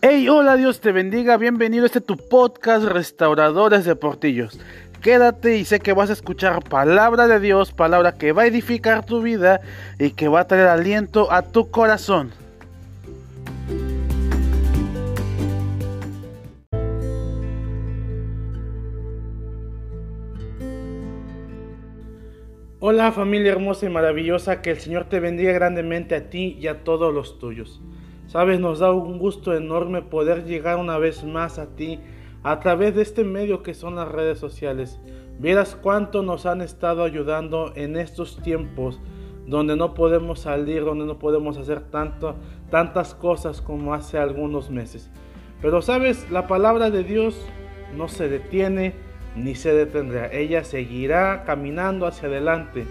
Hey, hola, Dios te bendiga, bienvenido a este tu podcast Restauradores de Portillos. Quédate y sé que vas a escuchar palabra de Dios, palabra que va a edificar tu vida y que va a traer aliento a tu corazón. Hola familia hermosa y maravillosa, que el Señor te bendiga grandemente a ti y a todos los tuyos. Sabes, nos da un gusto enorme poder llegar una vez más a ti a través de este medio que son las redes sociales. Vieras cuánto nos han estado ayudando en estos tiempos donde no podemos salir, donde no podemos hacer tantas cosas como hace algunos meses. Pero sabes, la palabra de Dios no se detiene ni se detendrá. Ella seguirá caminando hacia adelante.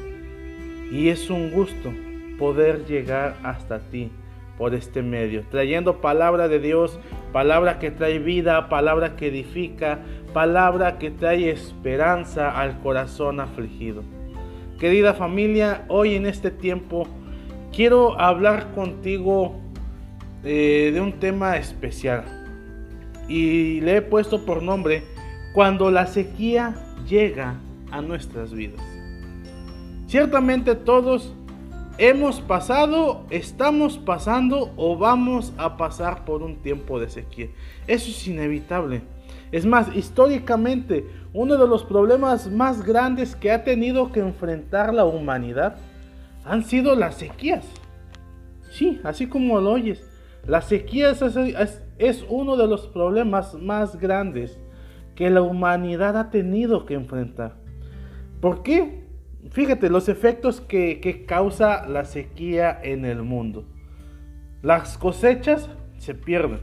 Y es un gusto poder llegar hasta ti por este medio, trayendo palabra de Dios, palabra que trae vida, palabra que edifica, palabra que trae esperanza al corazón afligido. Querida familia, hoy en este tiempo quiero hablar contigo eh, de un tema especial y le he puesto por nombre cuando la sequía llega a nuestras vidas. Ciertamente todos hemos pasado, estamos pasando o vamos a pasar por un tiempo de sequía. Eso es inevitable. Es más, históricamente, uno de los problemas más grandes que ha tenido que enfrentar la humanidad han sido las sequías. Sí, así como lo oyes. Las sequías es, es uno de los problemas más grandes que la humanidad ha tenido que enfrentar. ¿Por qué? Fíjate los efectos que, causa la sequía en el mundo. Las cosechas se pierden,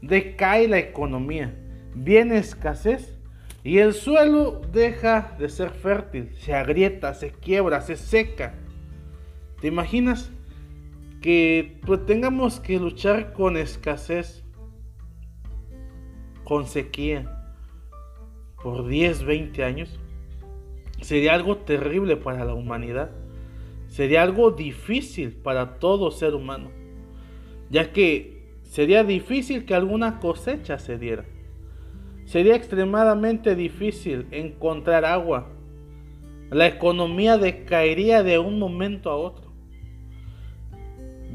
decae la economía, viene escasez y el suelo deja de ser fértil, se agrieta, se quiebra, se seca. ¿Te imaginas que pues, tengamos que luchar con escasez, con sequía por 10, 20 años? Sería algo terrible para la humanidad. Sería algo difícil para todo ser humano, ya que sería difícil que alguna cosecha se diera. Sería extremadamente difícil encontrar agua. La economía decaería de un momento a otro.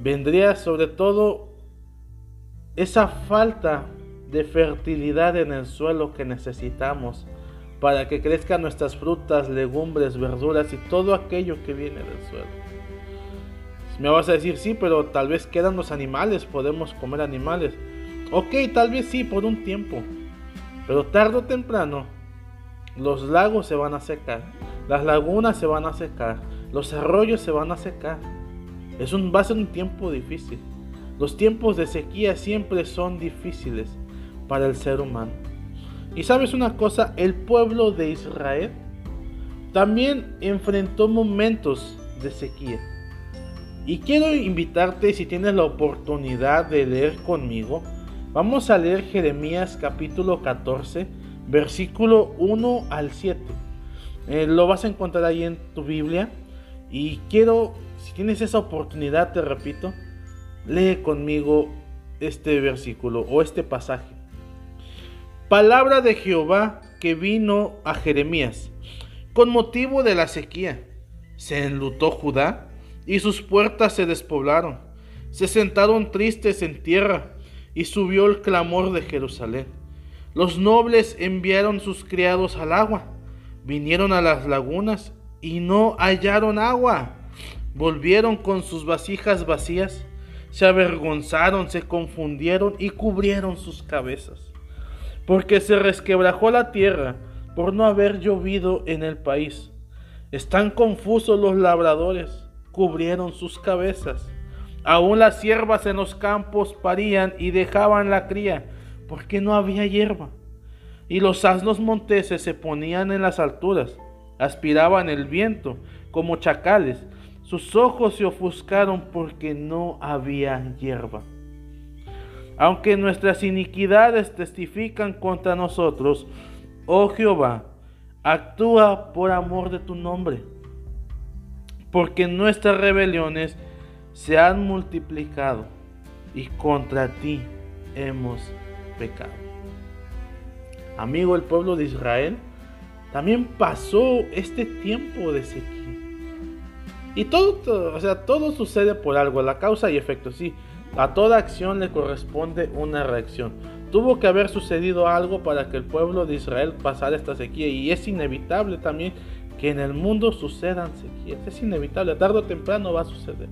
Vendría sobre todo esa falta de fertilidad en el suelo que necesitamos para que crezcan nuestras frutas, legumbres, verduras y todo aquello que viene del suelo. Me vas a decir, sí, pero tal vez quedan los animales, podemos comer animales. Ok, tal vez sí, por un tiempo. Pero tarde o temprano, los lagos se van a secar, las lagunas se van a secar, los arroyos se van a secar. Es un, va a ser un tiempo difícil. Los tiempos de sequía siempre son difíciles para el ser humano. Y sabes una cosa, el pueblo de Israel también enfrentó momentos de sequía. Y quiero invitarte, si tienes la oportunidad de leer conmigo, vamos a leer Jeremías capítulo 14, versículo 1 al 7. Eh, lo vas a encontrar ahí en tu Biblia. Y quiero, si tienes esa oportunidad, te repito, lee conmigo este versículo o este pasaje. Palabra de Jehová que vino a Jeremías con motivo de la sequía. Se enlutó Judá y sus puertas se despoblaron. Se sentaron tristes en tierra y subió el clamor de Jerusalén. Los nobles enviaron sus criados al agua, vinieron a las lagunas y no hallaron agua. Volvieron con sus vasijas vacías, se avergonzaron, se confundieron y cubrieron sus cabezas porque se resquebrajó la tierra por no haber llovido en el país. Están confusos los labradores, cubrieron sus cabezas. Aún las siervas en los campos parían y dejaban la cría, porque no había hierba. Y los asnos monteses se ponían en las alturas, aspiraban el viento como chacales. Sus ojos se ofuscaron porque no había hierba. Aunque nuestras iniquidades testifican contra nosotros, oh Jehová, actúa por amor de tu nombre, porque nuestras rebeliones se han multiplicado y contra ti hemos pecado. Amigo, el pueblo de Israel también pasó este tiempo de sequía. Y todo, o sea, todo sucede por algo, la causa y efecto, sí. A toda acción le corresponde una reacción. Tuvo que haber sucedido algo para que el pueblo de Israel pasara esta sequía y es inevitable también que en el mundo sucedan sequías. Es inevitable, tarde o temprano va a suceder.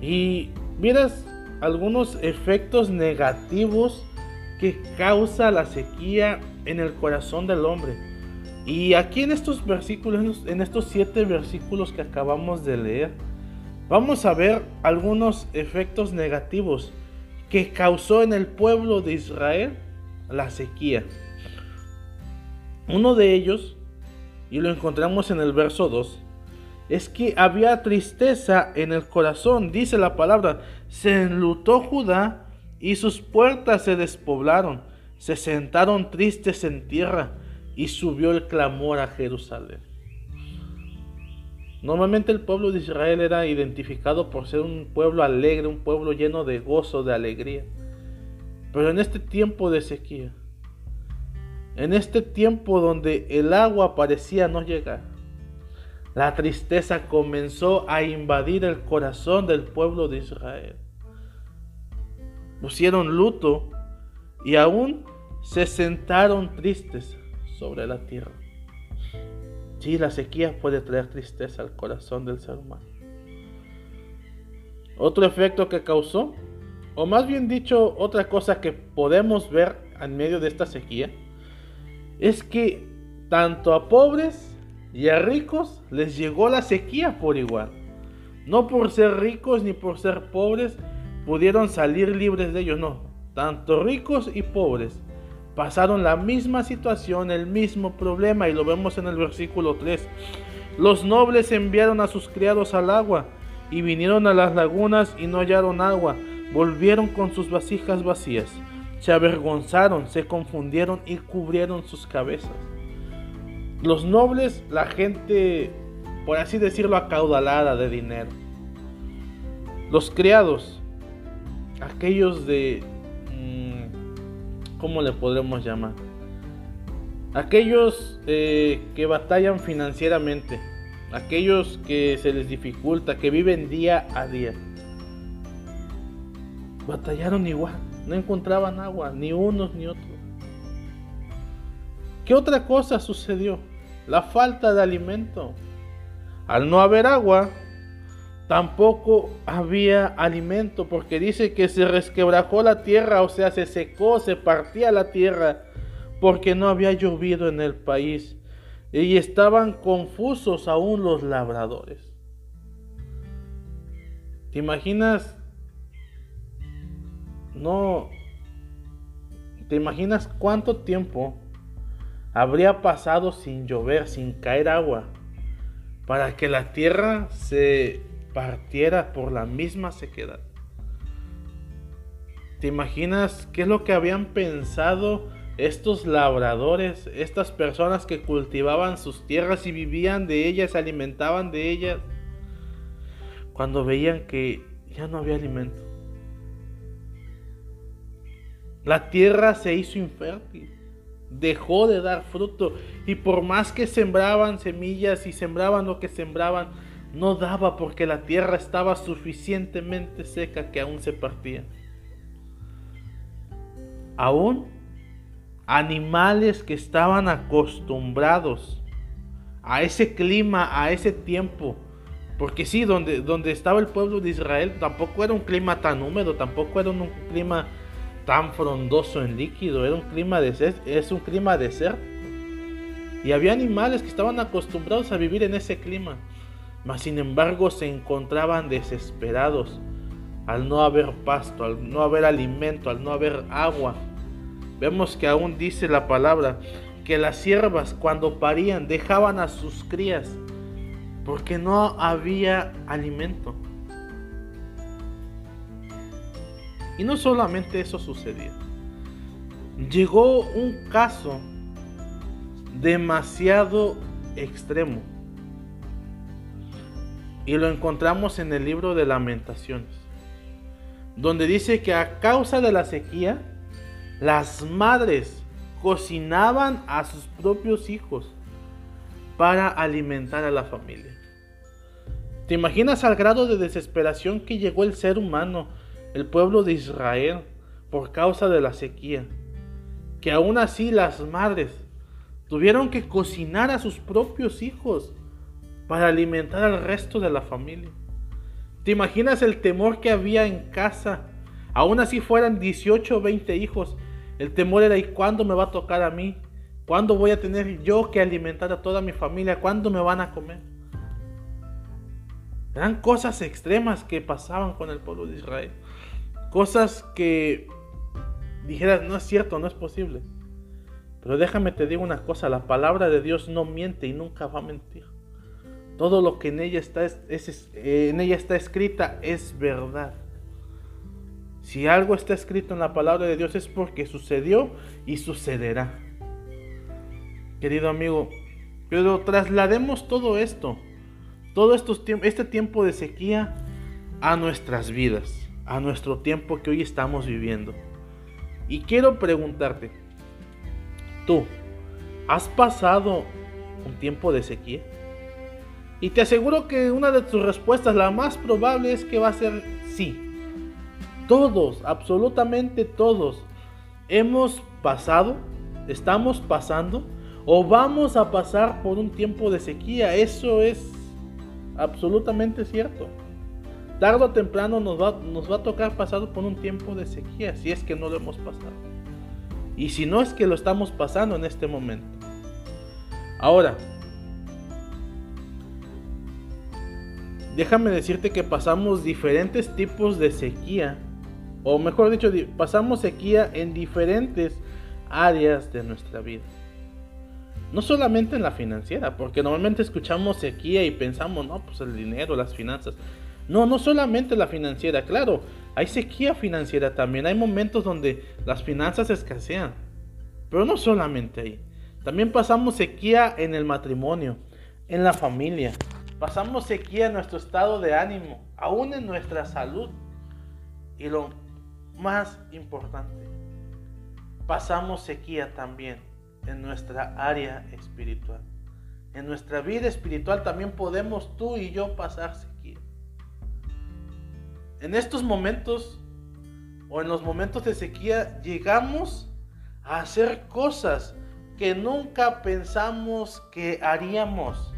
Y miras algunos efectos negativos que causa la sequía en el corazón del hombre. Y aquí en estos versículos, en estos siete versículos que acabamos de leer, vamos a ver algunos efectos negativos que causó en el pueblo de Israel la sequía. Uno de ellos, y lo encontramos en el verso 2, es que había tristeza en el corazón, dice la palabra, se enlutó Judá y sus puertas se despoblaron, se sentaron tristes en tierra y subió el clamor a Jerusalén. Normalmente el pueblo de Israel era identificado por ser un pueblo alegre, un pueblo lleno de gozo, de alegría. Pero en este tiempo de sequía, en este tiempo donde el agua parecía no llegar, la tristeza comenzó a invadir el corazón del pueblo de Israel. Pusieron luto y aún se sentaron tristes sobre la tierra. Sí, la sequía puede traer tristeza al corazón del ser humano. Otro efecto que causó, o más bien dicho, otra cosa que podemos ver en medio de esta sequía, es que tanto a pobres y a ricos les llegó la sequía por igual. No por ser ricos ni por ser pobres pudieron salir libres de ellos, no. Tanto ricos y pobres pasaron la misma situación, el mismo problema, y lo vemos en el versículo 3. Los nobles enviaron a sus criados al agua, y vinieron a las lagunas y no hallaron agua, volvieron con sus vasijas vacías, se avergonzaron, se confundieron y cubrieron sus cabezas. Los nobles, la gente, por así decirlo, acaudalada de dinero. Los criados, aquellos de ¿cómo le podremos llamar? Aquellos eh, que batallan financieramente, aquellos que se les dificulta, que viven día a día. Batallaron igual, no encontraban agua, ni unos ni otros. ¿Qué otra cosa sucedió? La falta de alimento. Al no haber agua, tampoco había alimento, porque dice que se resquebrajó la tierra, o sea, se secó, se partía la tierra, porque no había llovido en el país. Y estaban confusos aún los labradores. ¿Te imaginas? No. ¿Te imaginas cuánto tiempo habría pasado sin llover, sin caer agua, para que la tierra se partiera por la misma sequedad. ¿Te imaginas qué es lo que habían pensado estos labradores, estas personas que cultivaban sus tierras y vivían de ellas, se alimentaban de ellas, cuando veían que ya no había alimento? La tierra se hizo infértil, dejó de dar fruto y por más que sembraban semillas y sembraban lo que sembraban, no daba porque la tierra estaba suficientemente seca que aún se partía. Aún animales que estaban acostumbrados a ese clima, a ese tiempo, porque sí, donde, donde estaba el pueblo de Israel tampoco era un clima tan húmedo, tampoco era un clima tan frondoso en líquido, era un clima de es un clima desierto. Y había animales que estaban acostumbrados a vivir en ese clima mas sin embargo se encontraban desesperados al no haber pasto, al no haber alimento, al no haber agua. Vemos que aún dice la palabra que las siervas cuando parían dejaban a sus crías porque no había alimento. Y no solamente eso sucedía. Llegó un caso demasiado extremo y lo encontramos en el libro de lamentaciones. donde dice que a causa de la sequía, las madres cocinaban a sus propios hijos para alimentar a la familia. ¿Te imaginas al grado de desesperación que llegó el ser humano, el pueblo de Israel, por causa de la sequía? Que aún así las madres tuvieron que cocinar a sus propios hijos para alimentar al resto de la familia. ¿Te imaginas el temor que había en casa? Aún así fueran 18 o 20 hijos. El temor era ¿y cuándo me va a tocar a mí? ¿Cuándo voy a tener yo que alimentar a toda mi familia? ¿Cuándo me van a comer? Eran cosas extremas que pasaban con el pueblo de Israel. Cosas que dijeras, no es cierto, no es posible. Pero déjame te digo una cosa, la palabra de Dios no miente y nunca va a mentir. Todo lo que en ella está, en ella está escrita es verdad. Si algo está escrito en la palabra de Dios es porque sucedió y sucederá. Querido amigo, pero traslademos todo esto, todo este tiempo de sequía a nuestras vidas, a nuestro tiempo que hoy estamos viviendo. Y quiero preguntarte, tú, ¿has pasado un tiempo de sequía? Y te aseguro que una de tus respuestas, la más probable, es que va a ser sí. Todos, absolutamente todos, hemos pasado, estamos pasando o vamos a pasar por un tiempo de sequía. Eso es absolutamente cierto. Tardo o temprano nos va, nos va a tocar pasar por un tiempo de sequía, si es que no lo hemos pasado. Y si no es que lo estamos pasando en este momento. Ahora, déjame decirte que pasamos diferentes tipos de sequía, o mejor dicho, pasamos sequía en diferentes áreas de nuestra vida. No solamente en la financiera, porque normalmente escuchamos sequía y pensamos, no, pues el dinero, las finanzas. No, no solamente la financiera, claro, hay sequía financiera también, hay momentos donde las finanzas escasean, pero no solamente ahí. También pasamos sequía en el matrimonio, en la familia, Pasamos sequía en nuestro estado de ánimo, aún en nuestra salud. Y lo más importante, pasamos sequía también en nuestra área espiritual. En nuestra vida espiritual también podemos tú y yo pasar sequía. En estos momentos o en los momentos de sequía llegamos a hacer cosas que nunca pensamos que haríamos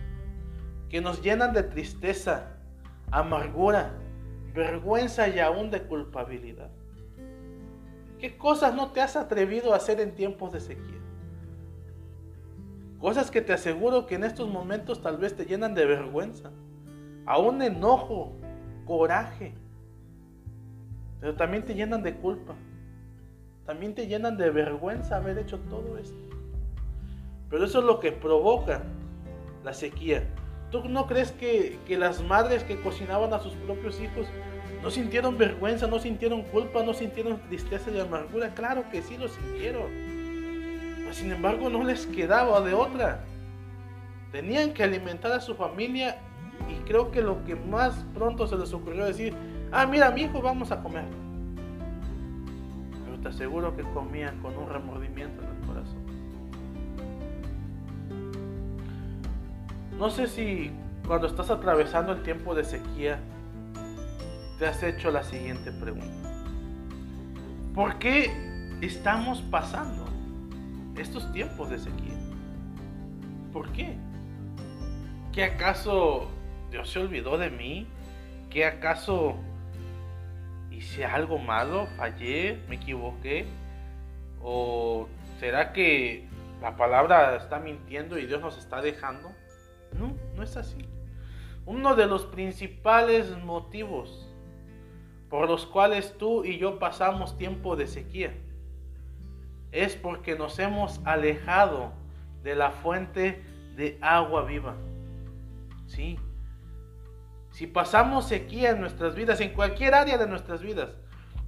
que nos llenan de tristeza, amargura, vergüenza y aún de culpabilidad. ¿Qué cosas no te has atrevido a hacer en tiempos de sequía? Cosas que te aseguro que en estos momentos tal vez te llenan de vergüenza, aún enojo, coraje, pero también te llenan de culpa. También te llenan de vergüenza haber hecho todo esto. Pero eso es lo que provoca la sequía. ¿Tú no crees que, las madres que cocinaban a sus propios hijos no sintieron vergüenza, no sintieron culpa, no sintieron tristeza y amargura? Claro que sí lo sintieron. Pero sin embargo no les quedaba de otra. Tenían que alimentar a su familia y creo que lo que más pronto se les ocurrió decir, ah, mira, mi hijo, vamos a comer. Pero te aseguro que comían con un remordimiento No sé si cuando estás atravesando el tiempo de sequía te has hecho la siguiente pregunta. ¿Por qué estamos pasando estos tiempos de sequía? ¿Por qué? ¿Qué acaso Dios se olvidó de mí? ¿Qué acaso hice algo malo? ¿Fallé? ¿Me equivoqué? ¿O será que la palabra está mintiendo y Dios nos está dejando? No, no es así. Uno de los principales motivos por los cuales tú y yo pasamos tiempo de sequía es porque nos hemos alejado de la fuente de agua viva. Sí. Si pasamos sequía en nuestras vidas, en cualquier área de nuestras vidas,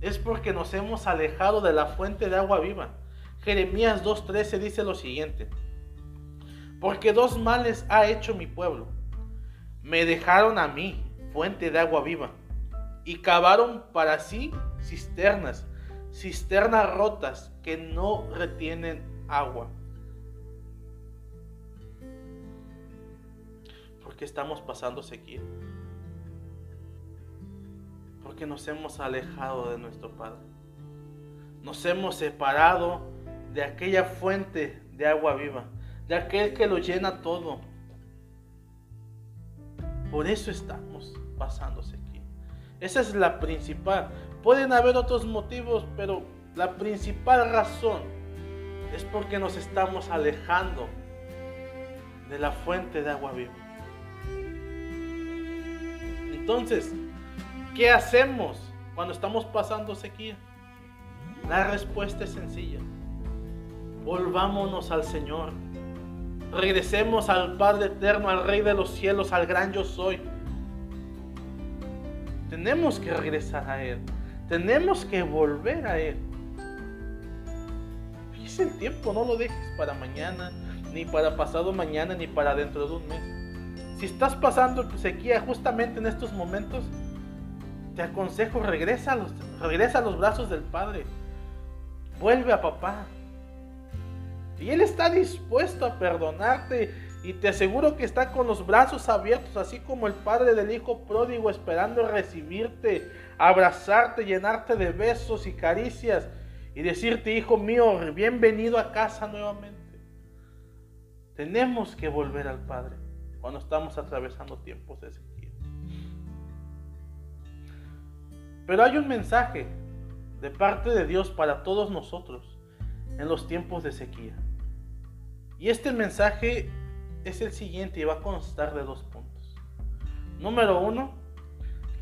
es porque nos hemos alejado de la fuente de agua viva. Jeremías 2.13 dice lo siguiente. Porque dos males ha hecho mi pueblo. Me dejaron a mí, fuente de agua viva, y cavaron para sí cisternas, cisternas rotas que no retienen agua. Porque estamos pasando sequía. Porque nos hemos alejado de nuestro Padre. Nos hemos separado de aquella fuente de agua viva, de aquel que lo llena todo. Por eso estamos pasando sequía. Esa es la principal. Pueden haber otros motivos, pero la principal razón es porque nos estamos alejando de la fuente de agua viva. Entonces, ¿qué hacemos cuando estamos pasando sequía? La respuesta es sencilla. Volvámonos al Señor. Regresemos al Padre Eterno, al Rey de los cielos, al gran yo soy. Tenemos que regresar a Él. Tenemos que volver a Él. Fíjese el tiempo, no lo dejes para mañana, ni para pasado mañana, ni para dentro de un mes. Si estás pasando sequía justamente en estos momentos, te aconsejo, regresa a los, regresa a los brazos del Padre. Vuelve a papá. Y Él está dispuesto a perdonarte. Y te aseguro que está con los brazos abiertos, así como el padre del hijo pródigo, esperando recibirte, abrazarte, llenarte de besos y caricias. Y decirte, hijo mío, bienvenido a casa nuevamente. Tenemos que volver al Padre cuando estamos atravesando tiempos de sequía. Pero hay un mensaje de parte de Dios para todos nosotros en los tiempos de sequía. Y este mensaje es el siguiente y va a constar de dos puntos. Número uno,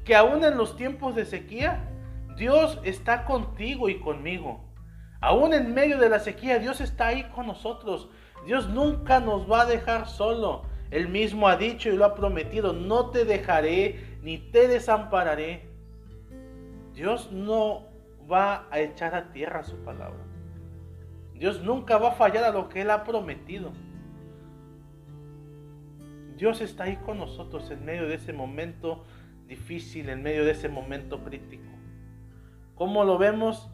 que aún en los tiempos de sequía, Dios está contigo y conmigo. Aún en medio de la sequía, Dios está ahí con nosotros. Dios nunca nos va a dejar solo. Él mismo ha dicho y lo ha prometido, no te dejaré ni te desampararé. Dios no va a echar a tierra su palabra. Dios nunca va a fallar a lo que Él ha prometido. Dios está ahí con nosotros en medio de ese momento difícil, en medio de ese momento crítico. Como lo vemos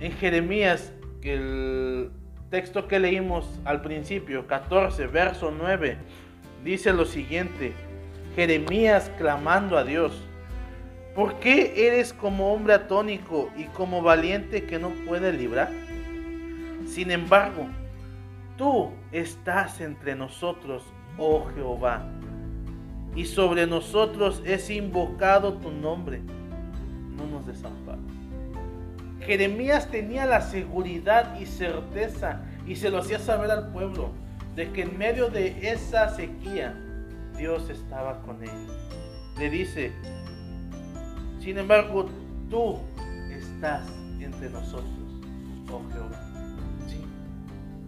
en Jeremías, el texto que leímos al principio, 14, verso 9, dice lo siguiente, Jeremías clamando a Dios, ¿por qué eres como hombre atónico y como valiente que no puede librar? Sin embargo, tú estás entre nosotros, oh Jehová, y sobre nosotros es invocado tu nombre. No nos desampares. Jeremías tenía la seguridad y certeza, y se lo hacía saber al pueblo, de que en medio de esa sequía Dios estaba con él. Le dice, sin embargo, tú estás entre nosotros, oh Jehová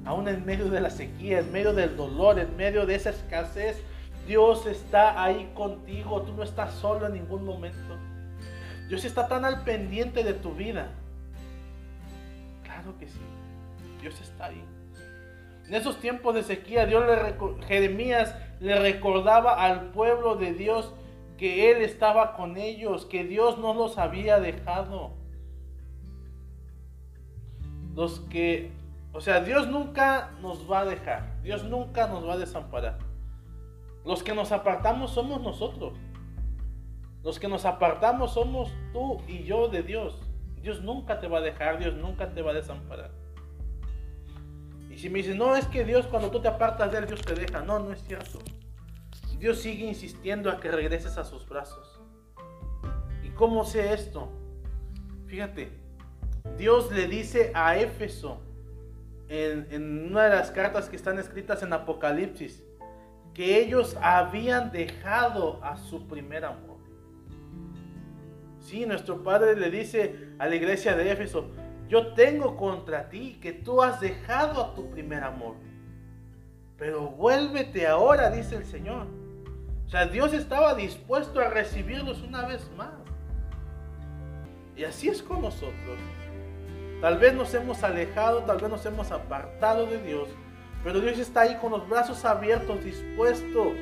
aún en medio de la sequía, en medio del dolor, en medio de esa escasez, Dios está ahí contigo. Tú no estás solo en ningún momento. Dios está tan al pendiente de tu vida. Claro que sí. Dios está ahí. En esos tiempos de sequía, Dios Jeremías le recordaba al pueblo de Dios que Él estaba con ellos, que Dios no los había dejado. Los que o sea, Dios nunca nos va a dejar. Dios nunca nos va a desamparar. Los que nos apartamos somos nosotros. Los que nos apartamos somos tú y yo de Dios. Dios nunca te va a dejar, Dios nunca te va a desamparar. Y si me dicen, no, es que Dios cuando tú te apartas de Él, Dios te deja. No, no es cierto. Dios sigue insistiendo a que regreses a sus brazos. ¿Y cómo sé esto? Fíjate, Dios le dice a Éfeso, en, una de las cartas que están escritas en Apocalipsis, que ellos habían dejado a su primer amor. Sí, nuestro Padre le dice a la iglesia de Éfeso, yo tengo contra ti que tú has dejado a tu primer amor. Pero vuélvete ahora, dice el Señor. O sea, Dios estaba dispuesto a recibirlos una vez más. Y así es con nosotros. Tal vez nos hemos alejado, tal vez nos hemos apartado de Dios, pero Dios está ahí con los brazos abiertos, dispuesto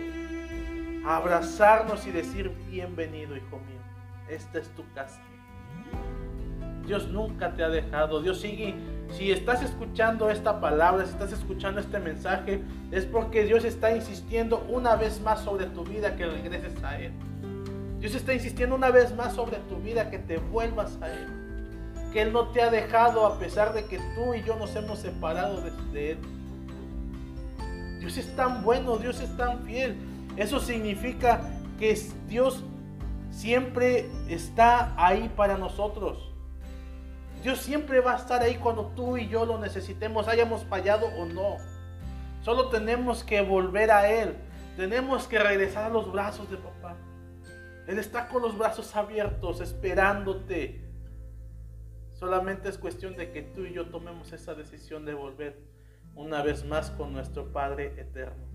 a abrazarnos y decir, bienvenido, hijo mío, esta es tu casa. Dios nunca te ha dejado. Dios sigue. Si estás escuchando esta palabra, si estás escuchando este mensaje, es porque Dios está insistiendo una vez más sobre tu vida que regreses a Él. Dios está insistiendo una vez más sobre tu vida que te vuelvas a Él. Que Él no te ha dejado a pesar de que tú y yo nos hemos separado de, Él. Dios es tan bueno, Dios es tan fiel. Eso significa que Dios siempre está ahí para nosotros. Dios siempre va a estar ahí cuando tú y yo lo necesitemos, hayamos fallado o no. Solo tenemos que volver a Él. Tenemos que regresar a los brazos de papá. Él está con los brazos abiertos, esperándote. Solamente es cuestión de que tú y yo tomemos esa decisión de volver una vez más con nuestro Padre eterno.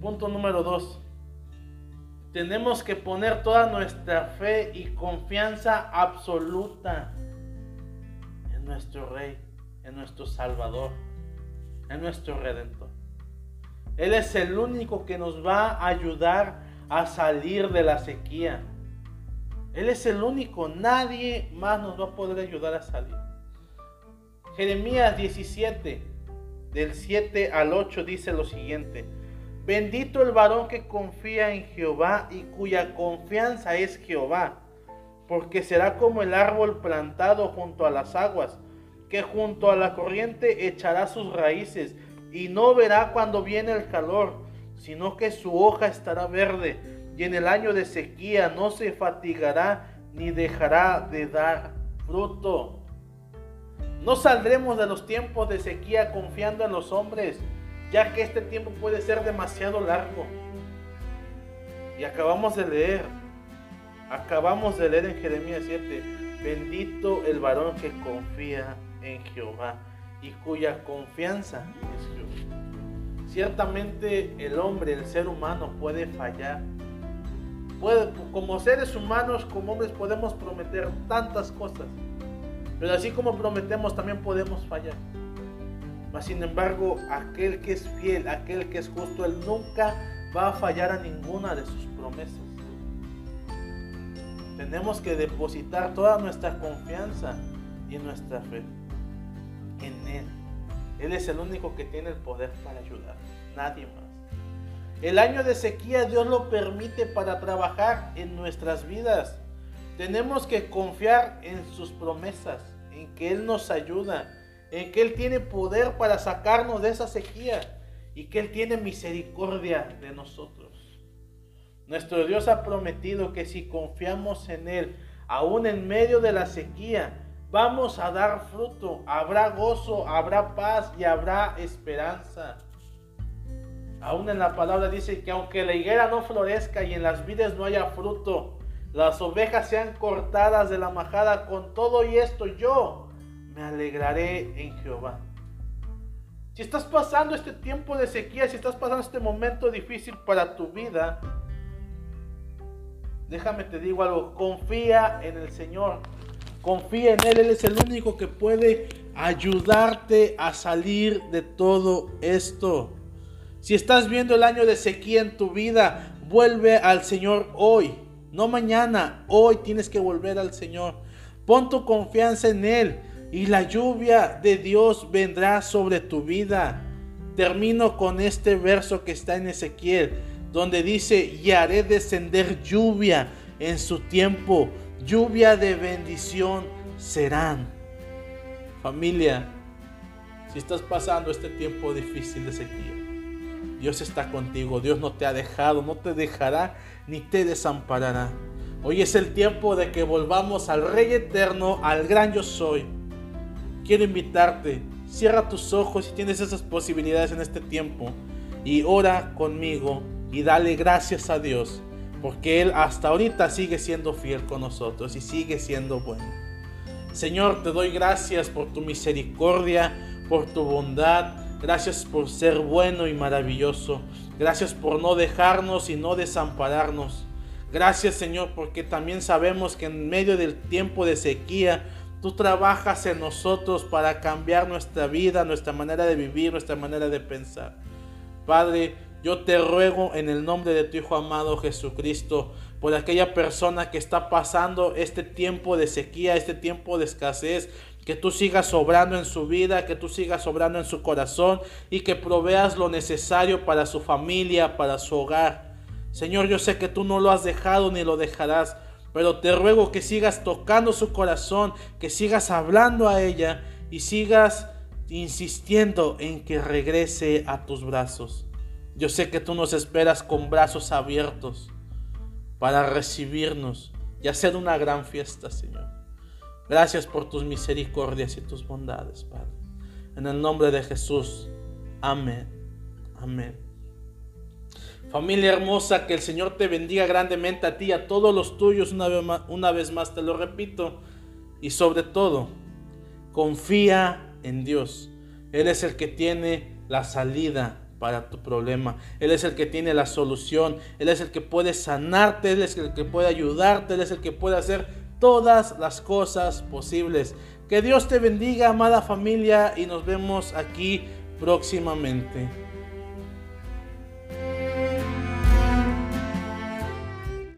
Punto número dos tenemos que poner toda nuestra fe y confianza absoluta en nuestro Rey, en nuestro Salvador, en nuestro Redentor. Él es el único que nos va a ayudar a salir de la sequía. Él es el único, nadie más nos va a poder ayudar a salir. Jeremías 17, del 7 al 8 dice lo siguiente. Bendito el varón que confía en Jehová y cuya confianza es Jehová, porque será como el árbol plantado junto a las aguas, que junto a la corriente echará sus raíces y no verá cuando viene el calor, sino que su hoja estará verde y en el año de sequía no se fatigará ni dejará de dar fruto. No saldremos de los tiempos de sequía confiando en los hombres ya que este tiempo puede ser demasiado largo. Y acabamos de leer, acabamos de leer en Jeremías 7, bendito el varón que confía en Jehová y cuya confianza es Jehová. Ciertamente el hombre, el ser humano puede fallar. Como seres humanos, como hombres podemos prometer tantas cosas. Pero así como prometemos, también podemos fallar. Mas sin embargo, aquel que es fiel, aquel que es justo, él nunca va a fallar a ninguna de sus promesas. Tenemos que depositar toda nuestra confianza y nuestra fe en Él. Él es el único que tiene el poder para ayudar, nadie más. El año de sequía Dios lo permite para trabajar en nuestras vidas. Tenemos que confiar en sus promesas, en que Él nos ayuda, en que Él tiene poder para sacarnos de esa sequía y que Él tiene misericordia de nosotros. Nuestro Dios ha prometido que si confiamos en Él, aún en medio de la sequía, vamos a dar fruto, habrá gozo, habrá paz y habrá esperanza. Aún en la palabra dice que aunque la higuera no florezca y en las vides no haya fruto, las ovejas sean cortadas de la majada, con todo y esto yo me alegraré en Jehová. Si estás pasando este tiempo de sequía, si estás pasando este momento difícil para tu vida, déjame te digo algo, confía en el Señor, confía en Él, Él es el único que puede ayudarte a salir de todo esto. Si estás viendo el año de sequía en tu vida, vuelve al Señor hoy, no mañana, hoy tienes que volver al Señor. Pon tu confianza en Él y la lluvia de Dios vendrá sobre tu vida. Termino con este verso que está en Ezequiel, donde dice, y haré descender lluvia en su tiempo, lluvia de bendición serán. Familia, si estás pasando este tiempo difícil de sequía, Dios está contigo, Dios no te ha dejado, no te dejará ni te desamparará. Hoy es el tiempo de que volvamos al Rey eterno, al gran yo soy quiero invitarte, cierra tus ojos si tienes esas posibilidades en este tiempo y ora conmigo y dale gracias a Dios, porque Él hasta ahorita sigue siendo fiel con nosotros y sigue siendo bueno. Señor, te doy gracias por tu misericordia, por tu bondad, gracias por ser bueno y maravilloso, gracias por no dejarnos y no desampararnos. Gracias Señor porque también sabemos que en medio del tiempo de sequía Tú trabajas en nosotros para cambiar nuestra vida, nuestra manera de vivir, nuestra manera de pensar. Padre, yo te ruego en el nombre de tu Hijo amado Jesucristo por aquella persona que está pasando este tiempo de sequía, este tiempo de escasez, que tú sigas sobrando en su vida, que tú sigas sobrando en su corazón y que proveas lo necesario para su familia, para su hogar. Señor, yo sé que tú no lo has dejado ni lo dejarás, pero te ruego que sigas tocando su corazón, que sigas hablando a ella y sigas insistiendo en que regrese a tus brazos. Yo sé que tú nos esperas con brazos abiertos para recibirnos y hacer una gran fiesta, Señor. Gracias por tus misericordias y tus bondades, Padre. En el nombre de Jesús. Amén. Amén. Familia hermosa, que el Señor te bendiga grandemente a ti y a todos los tuyos. Una vez, más, una vez más te lo repito. Y sobre todo, confía en Dios. Él es el que tiene la salida para tu problema. Él es el que tiene la solución. Él es el que puede sanarte. Él es el que puede ayudarte. Él es el que puede hacer todas las cosas posibles. Que Dios te bendiga, amada familia, y nos vemos aquí próximamente.